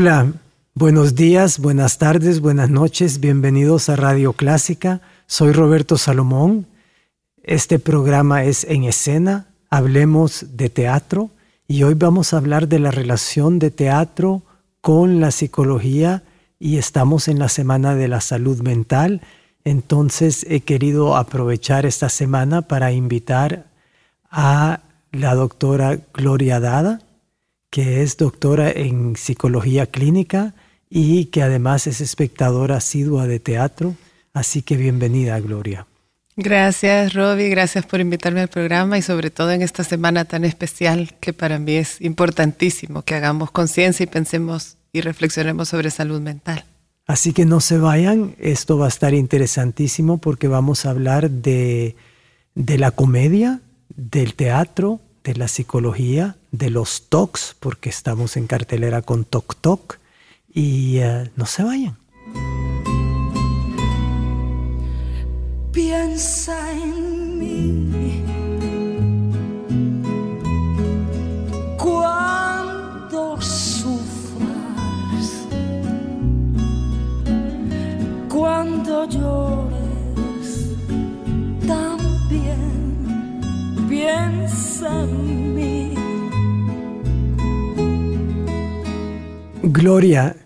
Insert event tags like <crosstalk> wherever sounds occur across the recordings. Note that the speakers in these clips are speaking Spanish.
Hola, buenos días, buenas tardes, buenas noches, bienvenidos a Radio Clásica. Soy Roberto Salomón. Este programa es En Escena, hablemos de teatro y hoy vamos a hablar de la relación de teatro con la psicología y estamos en la Semana de la Salud Mental. Entonces he querido aprovechar esta semana para invitar a la doctora Gloria Dada que es doctora en psicología clínica y que además es espectadora asidua de teatro. Así que bienvenida, Gloria. Gracias, Robbie. Gracias por invitarme al programa y sobre todo en esta semana tan especial que para mí es importantísimo que hagamos conciencia y pensemos y reflexionemos sobre salud mental. Así que no se vayan, esto va a estar interesantísimo porque vamos a hablar de, de la comedia, del teatro, de la psicología, de los TOCs, porque estamos en cartelera con Toc Toc, y uh, no se vayan. Gloria,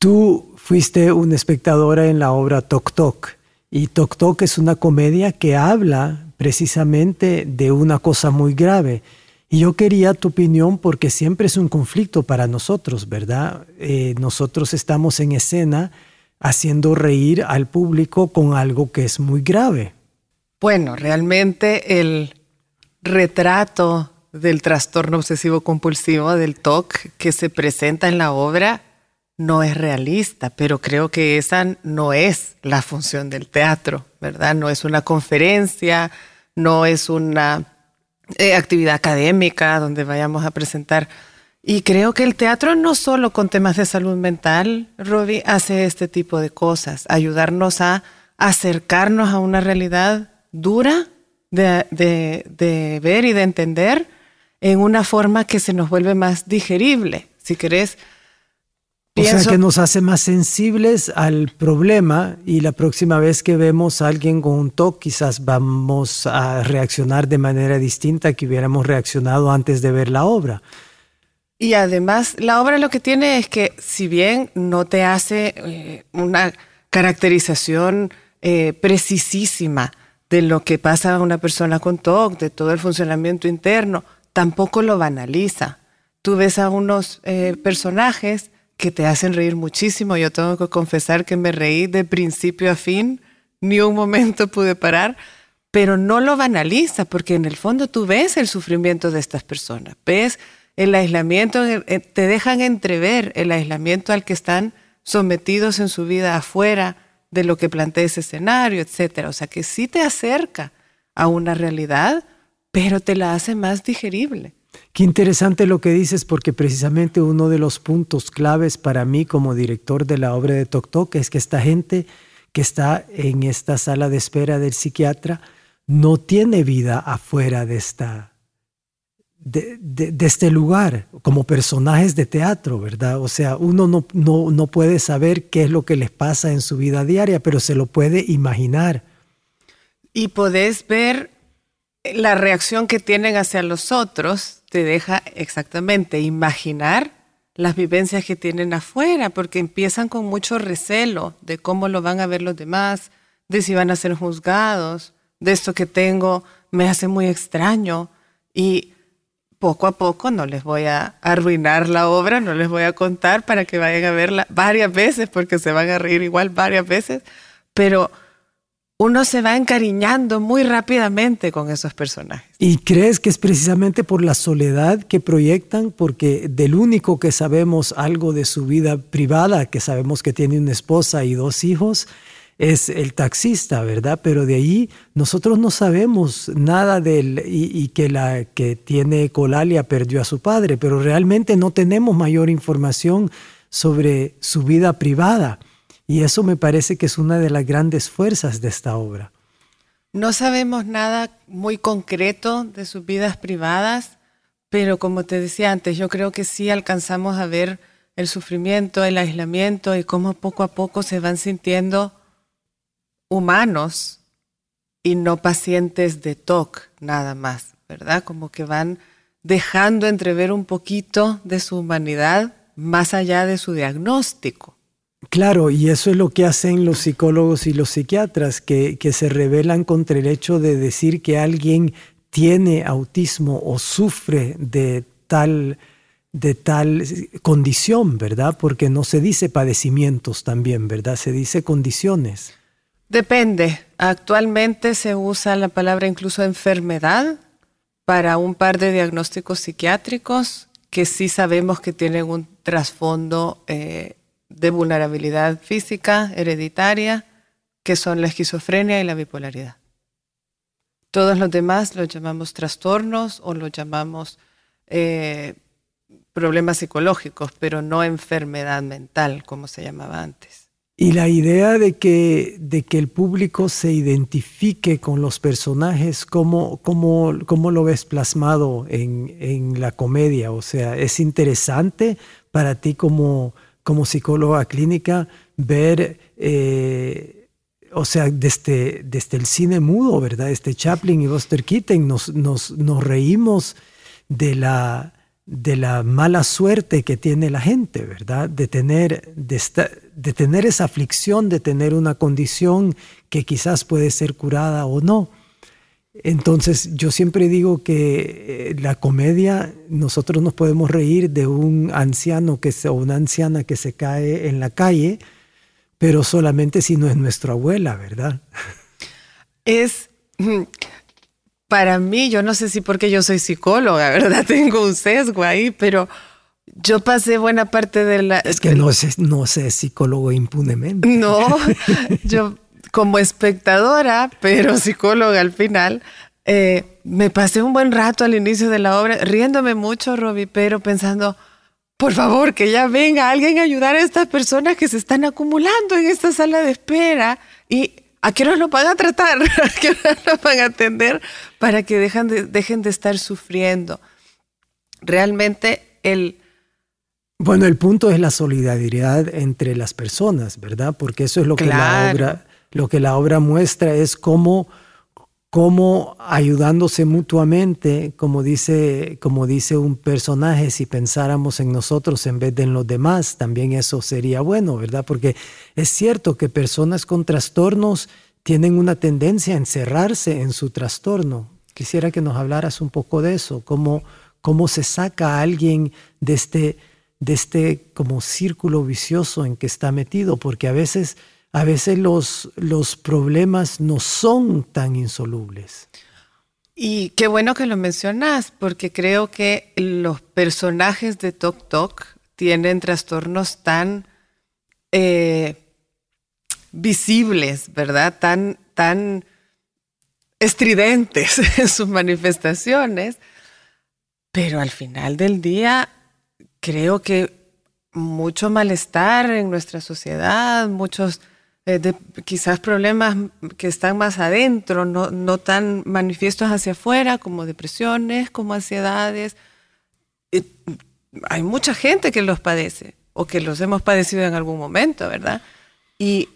tú fuiste una espectadora en la obra Toc Toc y Toc Toc es una comedia que habla precisamente de una cosa muy grave. Y yo quería tu opinión porque siempre es un conflicto para nosotros, ¿verdad? Eh, nosotros estamos en escena haciendo reír al público con algo que es muy grave. Bueno, realmente el retrato del trastorno obsesivo compulsivo, del TOC, que se presenta en la obra, no es realista, pero creo que esa no es la función del teatro, ¿verdad? No es una conferencia, no es una eh, actividad académica donde vayamos a presentar. Y creo que el teatro no solo con temas de salud mental, Robbie, hace este tipo de cosas, ayudarnos a acercarnos a una realidad dura de, de ver y de entender en una forma que se nos vuelve más digerible. Si querés, o sea que nos hace más sensibles al problema y la próxima vez que vemos a alguien con un TOC quizás vamos a reaccionar de manera distinta que hubiéramos reaccionado antes de ver la obra. Y además la obra lo que tiene es que si bien no te hace eh, una caracterización eh, precisísima de lo que pasa a una persona con TOC, de todo el funcionamiento interno, tampoco lo banaliza. Tú ves a unos eh, personajes que te hacen reír muchísimo. Yo tengo que confesar que me reí de principio a fin, ni un momento pude parar, pero no lo banaliza porque en el fondo tú ves el sufrimiento de estas personas, ves el aislamiento, eh, eh, te dejan entrever el aislamiento al que están sometidos en su vida afuera de lo que plantea ese escenario, etcétera. O sea que sí te acerca a una realidad pero te la hace más digerible. Qué interesante lo que dices, porque precisamente uno de los puntos claves para mí como director de la obra de Tok Tok es que esta gente que está en esta sala de espera del psiquiatra no tiene vida afuera de esta de, de, este lugar como personajes de teatro, ¿verdad? O sea, uno no, no, no puede saber qué es lo que les pasa en su vida diaria, pero se lo puede imaginar. Y podés ver la reacción que tienen hacia los otros te deja exactamente imaginar las vivencias que tienen afuera, porque empiezan con mucho recelo de cómo lo van a ver los demás, de si van a ser juzgados, de esto que tengo me hace muy extraño y poco a poco no les voy a arruinar la obra, no les voy a contar para que vayan a verla varias veces, porque se van a reír igual varias veces, pero uno se va encariñando muy rápidamente con esos personajes. ¿Y crees que es precisamente por la soledad que proyectan? Porque del único que sabemos algo de su vida privada, que sabemos que tiene una esposa y dos hijos, es el taxista, ¿verdad? Pero de ahí nosotros no sabemos nada de él y, y, que la que tiene colalia perdió a su padre, pero realmente no tenemos mayor información sobre su vida privada. Y eso me parece que es una de las grandes fuerzas de esta obra. No sabemos nada muy concreto de sus vidas privadas, pero como te decía antes, yo creo que sí alcanzamos a ver el sufrimiento, el aislamiento y cómo poco a poco se van sintiendo humanos y no pacientes de TOC nada más, ¿verdad? Como que van dejando entrever un poquito de su humanidad más allá de su diagnóstico. Claro, y eso es lo que hacen los psicólogos y los psiquiatras, que, se rebelan contra el hecho de decir que alguien tiene autismo o sufre de tal, de tal condición, ¿verdad? Porque no se dice padecimientos también, ¿verdad? Se dice condiciones. Depende. Actualmente se usa la palabra incluso enfermedad para un par de diagnósticos psiquiátricos que sí sabemos que tienen un trasfondo eh, de vulnerabilidad física, hereditaria, que son la esquizofrenia y la bipolaridad. Todos los demás los llamamos trastornos o los llamamos eh, problemas psicológicos, pero no enfermedad mental, como se llamaba antes. Y la idea de que, de que el público se identifique con los personajes, ¿cómo, cómo, cómo lo ves plasmado en, en, la comedia? O sea, ¿es interesante para ti como, como psicóloga clínica ver, eh, o sea, desde, desde el cine mudo, ¿verdad? Este Chaplin y Buster Keaton nos, nos, nos reímos de la, de la mala suerte que tiene la gente, ¿verdad? De tener, de, de tener esa aflicción, de tener una condición que quizás puede ser curada o no. Entonces yo siempre digo que la comedia, nosotros nos podemos reír de un anciano que se, o una anciana que se cae en la calle, pero solamente si no es nuestra abuela, ¿verdad? Es para mí, yo no sé si porque yo soy psicóloga, <laughs> ¿verdad? Tengo un sesgo ahí, pero yo pasé buena parte de la... Es que no sé, no sé psicólogo impunemente. No, <laughs> yo como espectadora, pero <laughs> psicóloga al final, eh, me pasé un buen rato al inicio de la obra, riéndome mucho, Robbie, pero pensando, por favor, que ya venga alguien a ayudar a estas personas que se están acumulando en esta sala de espera. Y ¿A qué hora lo van a tratar? <laughs> ¿A qué hora lo van a atender para que dejen de, dejen de estar sufriendo? Realmente el... Bueno, el punto es la solidaridad entre las personas, ¿verdad? Porque eso es lo claro. que la obra, lo que la obra muestra es cómo, cómo ayudándose mutuamente, como dice, como dice un personaje, si pensáramos en nosotros en vez de en los demás, también eso sería bueno, ¿verdad? Porque es cierto que personas con trastornos tienen una tendencia a encerrarse en su trastorno. Quisiera que nos hablaras un poco de eso, cómo, cómo se saca a alguien de este, de este como círculo vicioso en que está metido, porque a veces, a veces los, los problemas no son tan insolubles. Y qué bueno que lo mencionas, porque creo que los personajes de Tok Tok tienen trastornos tan eh, visibles, ¿verdad? Tan, tan estridentes <laughs> en sus manifestaciones, pero al final del día creo que mucho malestar en nuestra sociedad, muchos eh, quizás problemas que están más adentro, no, tan manifiestos hacia afuera, como depresiones, como ansiedades. Hay mucha gente que los padece o que los hemos padecido en algún momento, ¿verdad? Y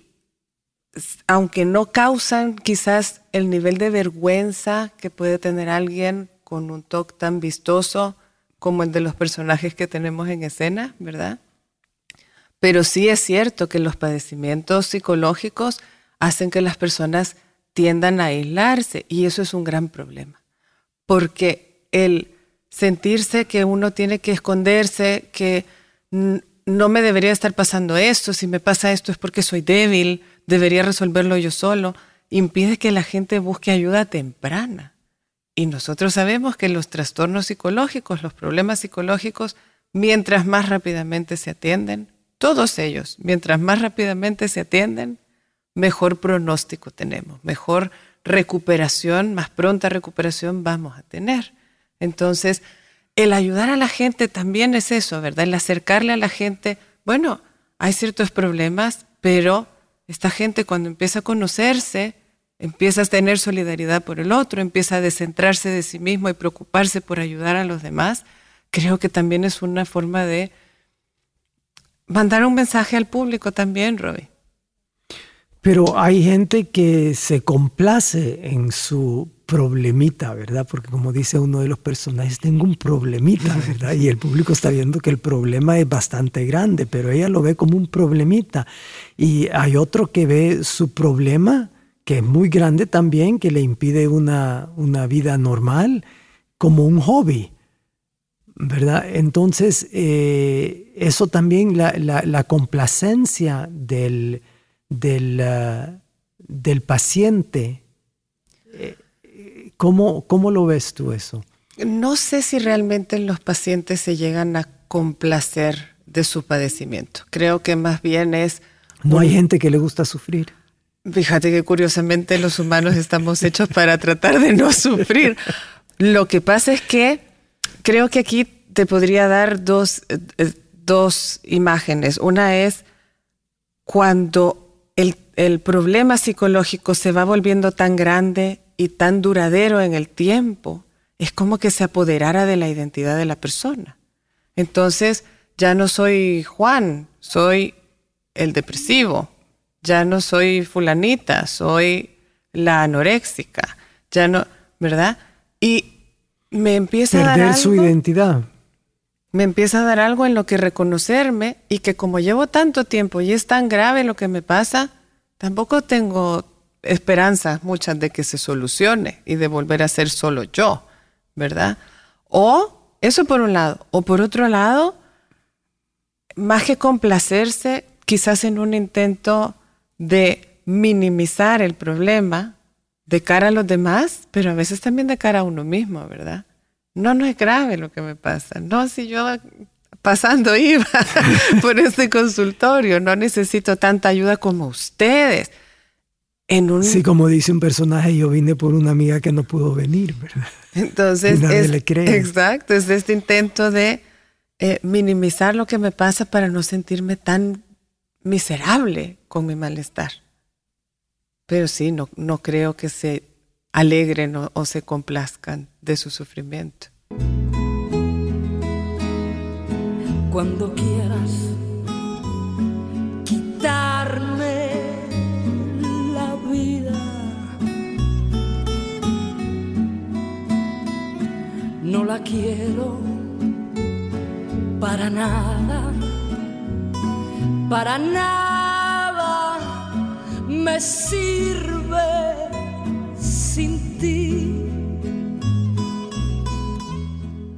aunque no causan quizás el nivel de vergüenza que puede tener alguien con un toque tan vistoso como el de los personajes que tenemos en escena, ¿verdad? Pero sí es cierto que los padecimientos psicológicos hacen que las personas tiendan a aislarse y eso es un gran problema, porque el sentirse que uno tiene que esconderse, que no me debería estar pasando esto, si me pasa esto es porque soy débil, debería resolverlo yo solo. impide que la gente busque ayuda temprana. Y nosotros sabemos que los trastornos psicológicos, los problemas psicológicos, mientras más rápidamente se atienden, todos ellos, mientras más rápidamente se atienden, mejor pronóstico tenemos, mejor recuperación, más pronta recuperación vamos a tener. Entonces, el ayudar a la gente también es eso, ¿verdad? El acercarle a la gente, bueno, hay ciertos problemas, pero esta gente cuando empieza a conocerse, empieza a tener solidaridad por el otro, empieza a descentrarse de sí mismo y preocuparse por ayudar a los demás, creo que también es una forma de mandar un mensaje al público también, Roy. Pero hay gente que se complace en su problemita, ¿verdad? Porque como dice uno de los personajes, tengo un problemita, <laughs> ¿verdad? Y el público está viendo que el problema es bastante grande, pero ella lo ve como un problemita. Y hay otro que ve su problema, que es muy grande también, que le impide una, una vida normal, como un hobby. ¿verdad? Entonces, eh, eso también, la, la, complacencia del, del, uh, del paciente, eh, ¿cómo, ¿cómo lo ves tú eso? No sé si realmente los pacientes se llegan a complacer de su padecimiento. Creo que más bien es... No hay gente que le gusta sufrir. Fíjate que curiosamente los humanos estamos hechos para tratar de no sufrir. Lo que pasa es que creo que aquí te podría dar dos, eh, eh, dos imágenes. Una es cuando el, el, problema psicológico se va volviendo tan grande y tan duradero en el tiempo, es como que se apoderara de la identidad de la persona. Entonces, ya no soy Juan, soy el depresivo, ya no soy fulanita, soy la anoréxica, ya no, ¿verdad? Y me empieza a dar su identidad. Me empieza a dar algo en lo que reconocerme y que como llevo tanto tiempo y es tan grave lo que me pasa, tampoco tengo esperanza muchas de que se solucione y de volver a ser solo yo, ¿verdad? O eso por un lado, o por otro lado, más que complacerse, quizás en un intento de minimizar el problema, de cara a los demás, pero a veces también de cara a uno mismo, ¿verdad? No, no es grave lo que me pasa. No, si yo pasando iba <laughs> por este consultorio, no necesito tanta ayuda como ustedes. En un... Sí, como dice un personaje, yo vine por una amiga que no pudo venir, ¿verdad? Entonces, nadie le cree. exacto, es este intento de eh, minimizar lo que me pasa para no sentirme tan miserable con mi malestar. Pero sí, no, no creo que se alegren o, se complazcan de su sufrimiento. Cuando quieras quitarme la vida, no la quiero para nada, para nada me sirve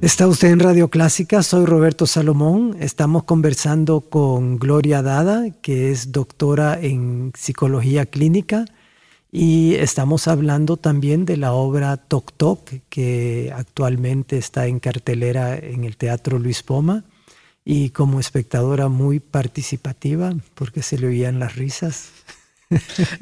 Está usted en Radio Clásica, soy Roberto Salomón. Estamos conversando con Gloria Dada, que es doctora en psicología clínica, y estamos hablando también de la obra Toc Toc, que actualmente está en cartelera en el Teatro Luis Poma, y como espectadora muy participativa, porque se le oían las risas.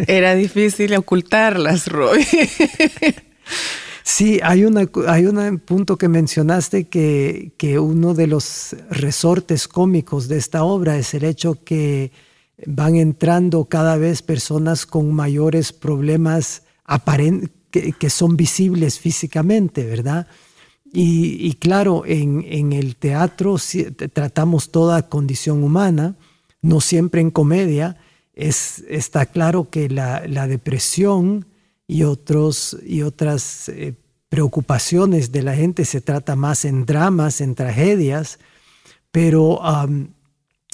Era difícil ocultarlas, Roy. <laughs> Sí, hay, una, hay un punto que mencionaste que, que uno de los resortes cómicos de esta obra es el hecho que van entrando cada vez personas con mayores problemas que, que, son visibles físicamente, ¿verdad? Y, claro, en, en, el teatro tratamos toda condición humana, no siempre en comedia. Es, está claro que la, la depresión, y, otros, y otras eh, preocupaciones de la gente se trata más en dramas, en tragedias, pero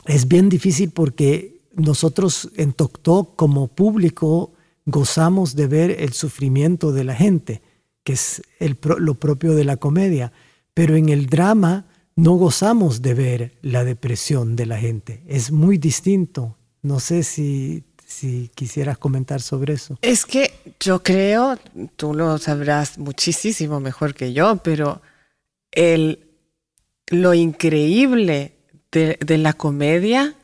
es bien difícil porque nosotros en Tok como público gozamos de ver el sufrimiento de la gente, que es lo propio de la comedia, pero en el drama no gozamos de ver la depresión de la gente. Es muy distinto. No sé si si quisieras comentar sobre eso. Es que yo creo, tú lo sabrás muchísimo mejor que yo, pero el, lo increíble de, la comedia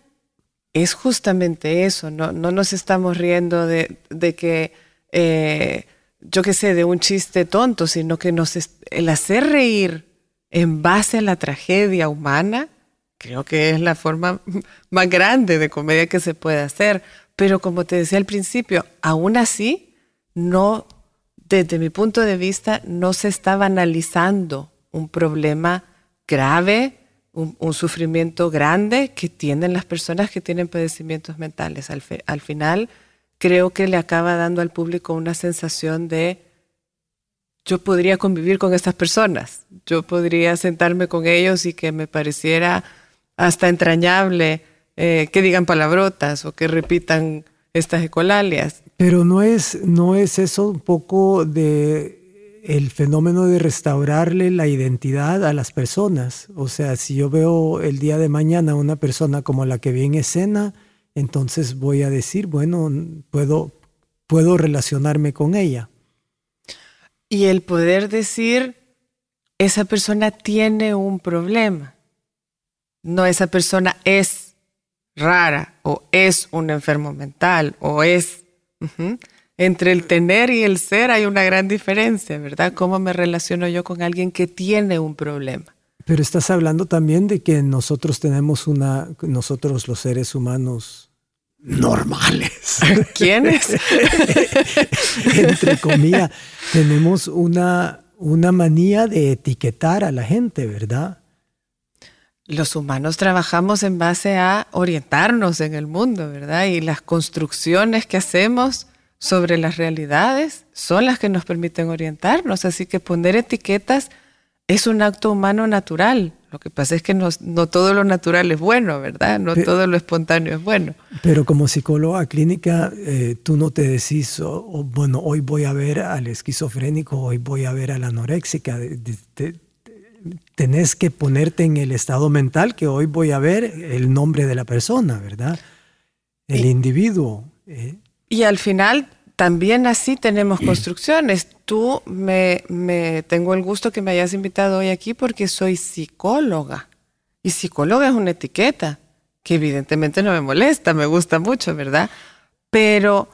es justamente eso, no, no nos estamos riendo de, de que, eh, yo qué sé, de un chiste tonto, sino que nos el hacer reír en base a la tragedia humana, creo que es la forma <laughs> más grande de comedia que se puede hacer. Pero como te decía al principio, aún así, no, desde mi punto de vista, no se está banalizando un problema grave, un, sufrimiento grande que tienen las personas que tienen padecimientos mentales. Al, al final, creo que le acaba dando al público una sensación de yo podría convivir con estas personas, yo podría sentarme con ellos y que me pareciera hasta entrañable eh, que digan palabrotas o que repitan estas ecolalias. Pero no es, no es eso un poco de el fenómeno de restaurarle la identidad a las personas. O sea, si yo veo el día de mañana una persona como la que vi en escena, entonces voy a decir, bueno, puedo, puedo relacionarme con ella. Y el poder decir, esa persona tiene un problema. No, esa persona es rara o es un enfermo mental o es... Uh -huh. Entre el tener y el ser hay una gran diferencia, ¿verdad? ¿Cómo me relaciono yo con alguien que tiene un problema? Pero estás hablando también de que nosotros tenemos una, nosotros los seres humanos normales. <laughs> ¿Quiénes? <laughs> Entre comillas, tenemos una, una manía de etiquetar a la gente, ¿verdad? Los humanos trabajamos en base a orientarnos en el mundo, ¿verdad? Y las construcciones que hacemos sobre las realidades son las que nos permiten orientarnos. Así que poner etiquetas es un acto humano natural. Lo que pasa es que no, no todo lo natural es bueno, ¿verdad? No pero, todo lo espontáneo es bueno. Pero como psicóloga clínica, eh, tú no te decís, oh, oh, bueno, hoy voy a ver al esquizofrénico, hoy voy a ver a la anoréxica. De, de, de, tenés que ponerte en el estado mental que hoy voy a ver el nombre de la persona, ¿verdad? El y, individuo. Eh. Y al final también así tenemos construcciones. Tú me, me, tengo el gusto que me hayas invitado hoy aquí porque soy psicóloga. Y psicóloga es una etiqueta que evidentemente no me molesta, me gusta mucho, ¿verdad? Pero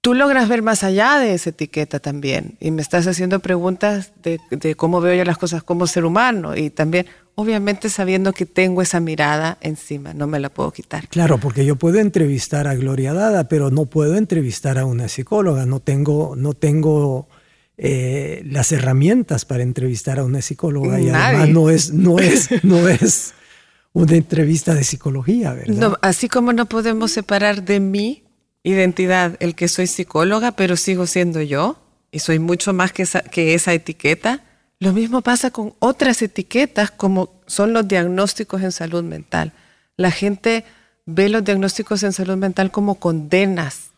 tú logras ver más allá de esa etiqueta también. Y me estás haciendo preguntas de, de cómo veo yo las cosas como ser humano. Y también, obviamente sabiendo que tengo esa mirada encima, no me la puedo quitar. Claro, porque yo puedo entrevistar a Gloria Dada, pero no puedo entrevistar a una psicóloga, no tengo, no tengo eh, las herramientas para entrevistar a una psicóloga y Nadie. además no es, no es, no es una entrevista de psicología, ¿verdad? No, así como no podemos separar de mi identidad el que soy psicóloga, pero sigo siendo yo y soy mucho más que esa, que esa etiqueta lo mismo pasa con otras etiquetas como son los diagnósticos en salud mental. La gente ve los diagnósticos en salud mental como condenas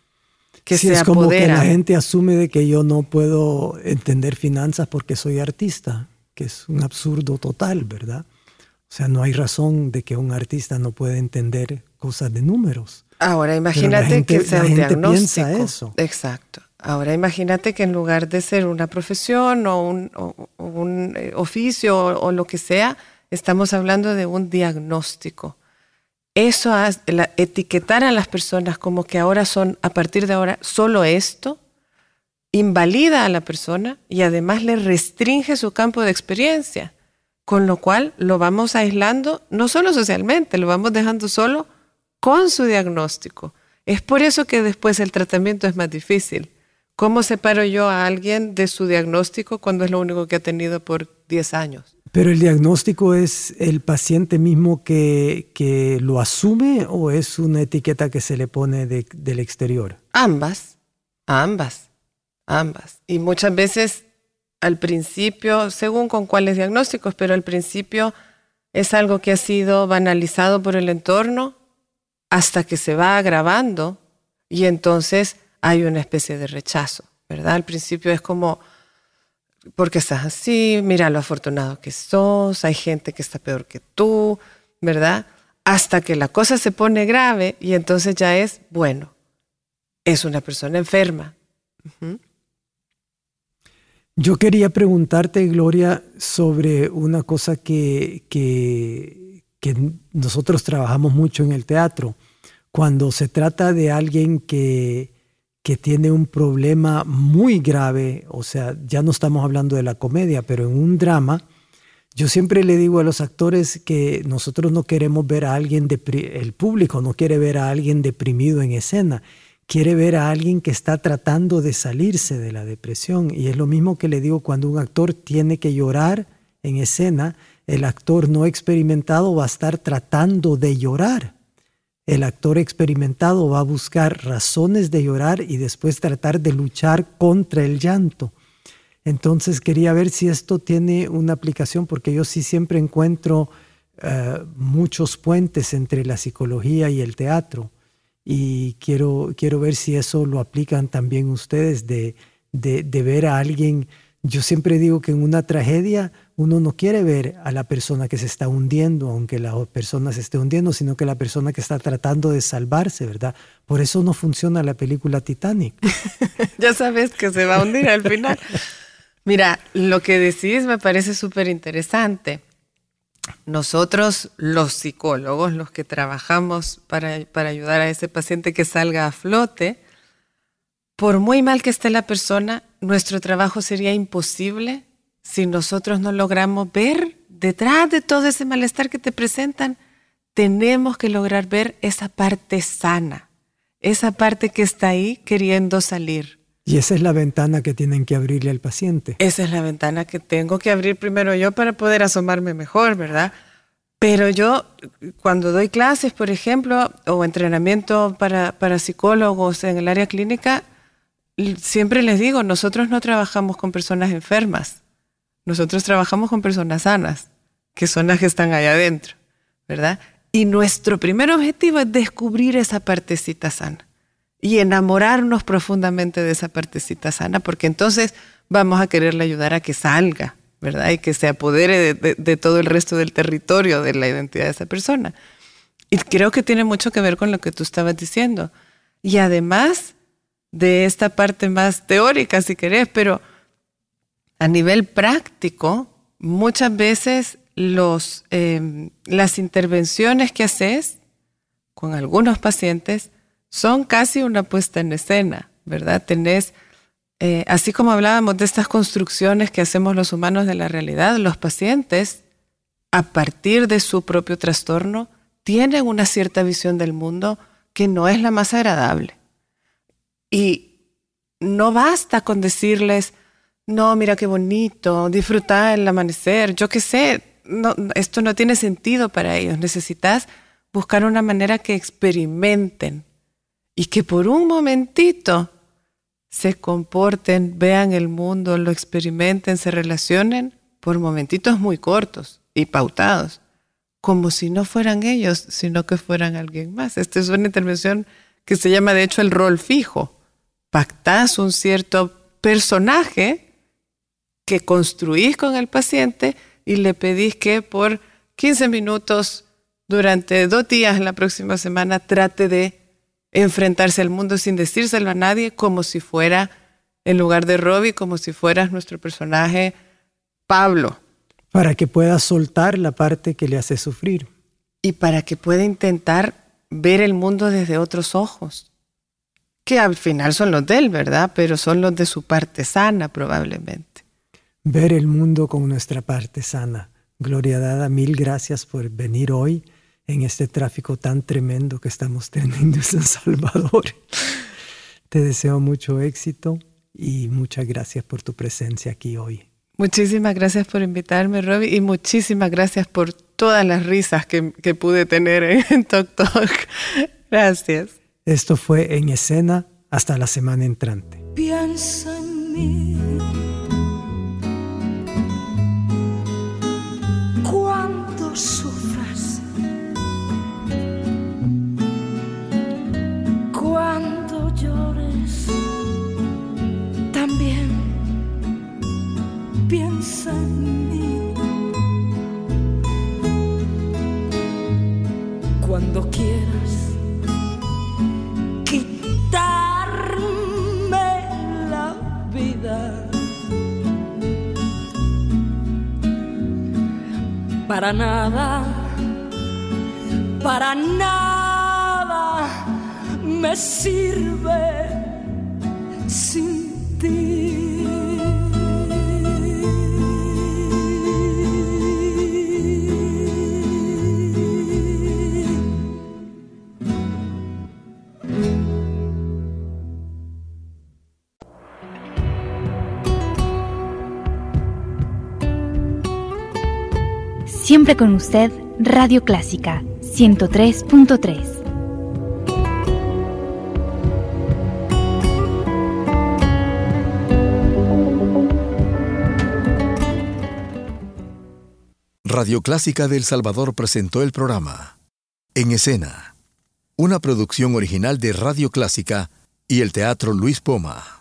que sí, se es como apoderan. que la gente asume de que yo no puedo entender finanzas porque soy artista, que es un absurdo total, ¿verdad? O sea, no hay razón de que un artista no pueda entender cosas de números. Ahora imagínate gente, que sea un diagnóstico. Piensa eso. Exacto. Ahora imagínate que en lugar de ser una profesión o un, o, o un eh, oficio o, o, lo que sea, estamos hablando de un diagnóstico. Eso, la, etiquetar a las personas como que ahora son, a partir de ahora, solo esto, invalida a la persona y además le restringe su campo de experiencia, con lo cual lo vamos aislando, no solo socialmente, lo vamos dejando solo con su diagnóstico. Es por eso que después el tratamiento es más difícil ¿Cómo separo yo a alguien de su diagnóstico cuando es lo único que ha tenido por 10 años? Pero el diagnóstico es el paciente mismo que, que lo asume o es una etiqueta que se le pone de, del exterior? Ambas, ambas, ambas. Y muchas veces al principio, según con cuáles diagnósticos, pero al principio es algo que ha sido banalizado por el entorno hasta que se va agravando y entonces hay una especie de rechazo, ¿verdad? Al principio es como, porque estás así? Mira lo afortunado que sos, hay gente que está peor que tú, ¿verdad? Hasta que la cosa se pone grave y entonces ya es, bueno, es una persona enferma. Yo quería preguntarte, Gloria, sobre una cosa que, que, nosotros trabajamos mucho en el teatro. Cuando se trata de alguien que, que tiene un problema muy grave, o sea, ya no estamos hablando de la comedia, pero en un drama, yo siempre le digo a los actores que nosotros no queremos ver a alguien, el público no quiere ver a alguien deprimido en escena quiere ver a alguien que está tratando de salirse de la depresión. Y es lo mismo que le digo cuando un actor tiene que llorar en escena, el actor no experimentado va a estar tratando de llorar. El actor experimentado va a buscar razones de llorar y después tratar de luchar contra el llanto. Entonces quería ver si esto tiene una aplicación, porque yo sí siempre encuentro eh, muchos puentes entre la psicología y el teatro y quiero, quiero ver si eso lo aplican también ustedes de, de, ver a alguien. Yo siempre digo que en una tragedia uno no quiere ver a la persona que se está hundiendo, aunque la persona se esté hundiendo, sino que la persona que está tratando de salvarse, ¿verdad? Por eso no funciona la película Titanic. <laughs> ya sabes que se va a hundir al final. Mira, lo que decís me parece súper interesante nosotros los psicólogos, los que trabajamos para, ayudar a ese paciente que salga a flote, por muy mal que esté la persona, nuestro trabajo sería imposible si nosotros no logramos ver detrás de todo ese malestar que te presentan, tenemos que lograr ver esa parte sana, esa parte que está ahí queriendo salir. Y esa es la ventana que tienen que abrirle al paciente. Esa es la ventana que tengo que abrir primero yo para poder asomarme mejor, ¿verdad? Pero yo, cuando doy clases, por ejemplo, o entrenamiento para, para psicólogos en el área clínica, siempre les digo, nosotros no trabajamos con personas enfermas, nosotros trabajamos con personas sanas, que son las que están allá adentro, ¿verdad? Y nuestro primer objetivo es descubrir esa partecita sana y enamorarnos profundamente de esa partecita sana, porque entonces vamos a quererle ayudar a que salga, ¿verdad? Y que se apodere de, todo el resto del territorio de la identidad de esa persona. Y creo que tiene mucho que ver con lo que tú estabas diciendo. Y además de esta parte más teórica, si querés, pero a nivel práctico, muchas veces em, las intervenciones que haces con algunos pacientes son casi una puesta en escena, ¿verdad? Tenés, eh, así como hablábamos de estas construcciones que hacemos los humanos de la realidad, los pacientes, a partir de su propio trastorno, tienen una cierta visión del mundo que no es la más agradable. Y no basta con decirles, no, mira qué bonito, disfrutar el amanecer, yo qué sé, no, esto no tiene sentido para ellos. Necesitas buscar una manera que experimenten y que por un momentito se comporten, vean el mundo, lo experimenten, se relacionen por momentitos muy cortos y pautados, como si no fueran ellos, sino que fueran alguien más. Esta es una intervención que se llama de hecho el rol fijo. Pactás un cierto personaje que construís con el paciente y le pedís que por 15 minutos durante dos días en la próxima semana trate de enfrentarse al mundo sin decírselo a nadie, como si fuera, en lugar de Robbie, como si fueras nuestro personaje Pablo. Para que pueda soltar la parte que le hace sufrir. Y para que pueda intentar ver el mundo desde otros ojos, que al final son los de él, ¿verdad? Pero son los de su parte sana probablemente. Ver el mundo con nuestra parte sana. Gloria dada, mil gracias por venir hoy en este tráfico tan tremendo que estamos teniendo en San Salvador. Te deseo mucho éxito y muchas gracias por tu presencia aquí hoy. Muchísimas gracias por invitarme, Robbie, y muchísimas gracias por todas las risas que, que pude tener en Tok Tok. Gracias. Esto fue En Escena. Hasta la semana entrante. Piensa en mí. Para nada, para nada me sirve sin ti. Siempre con usted, Radio Clásica 103.3. Radio Clásica de El Salvador presentó el programa En Escena, una producción original de Radio Clásica y el Teatro Luis Poma.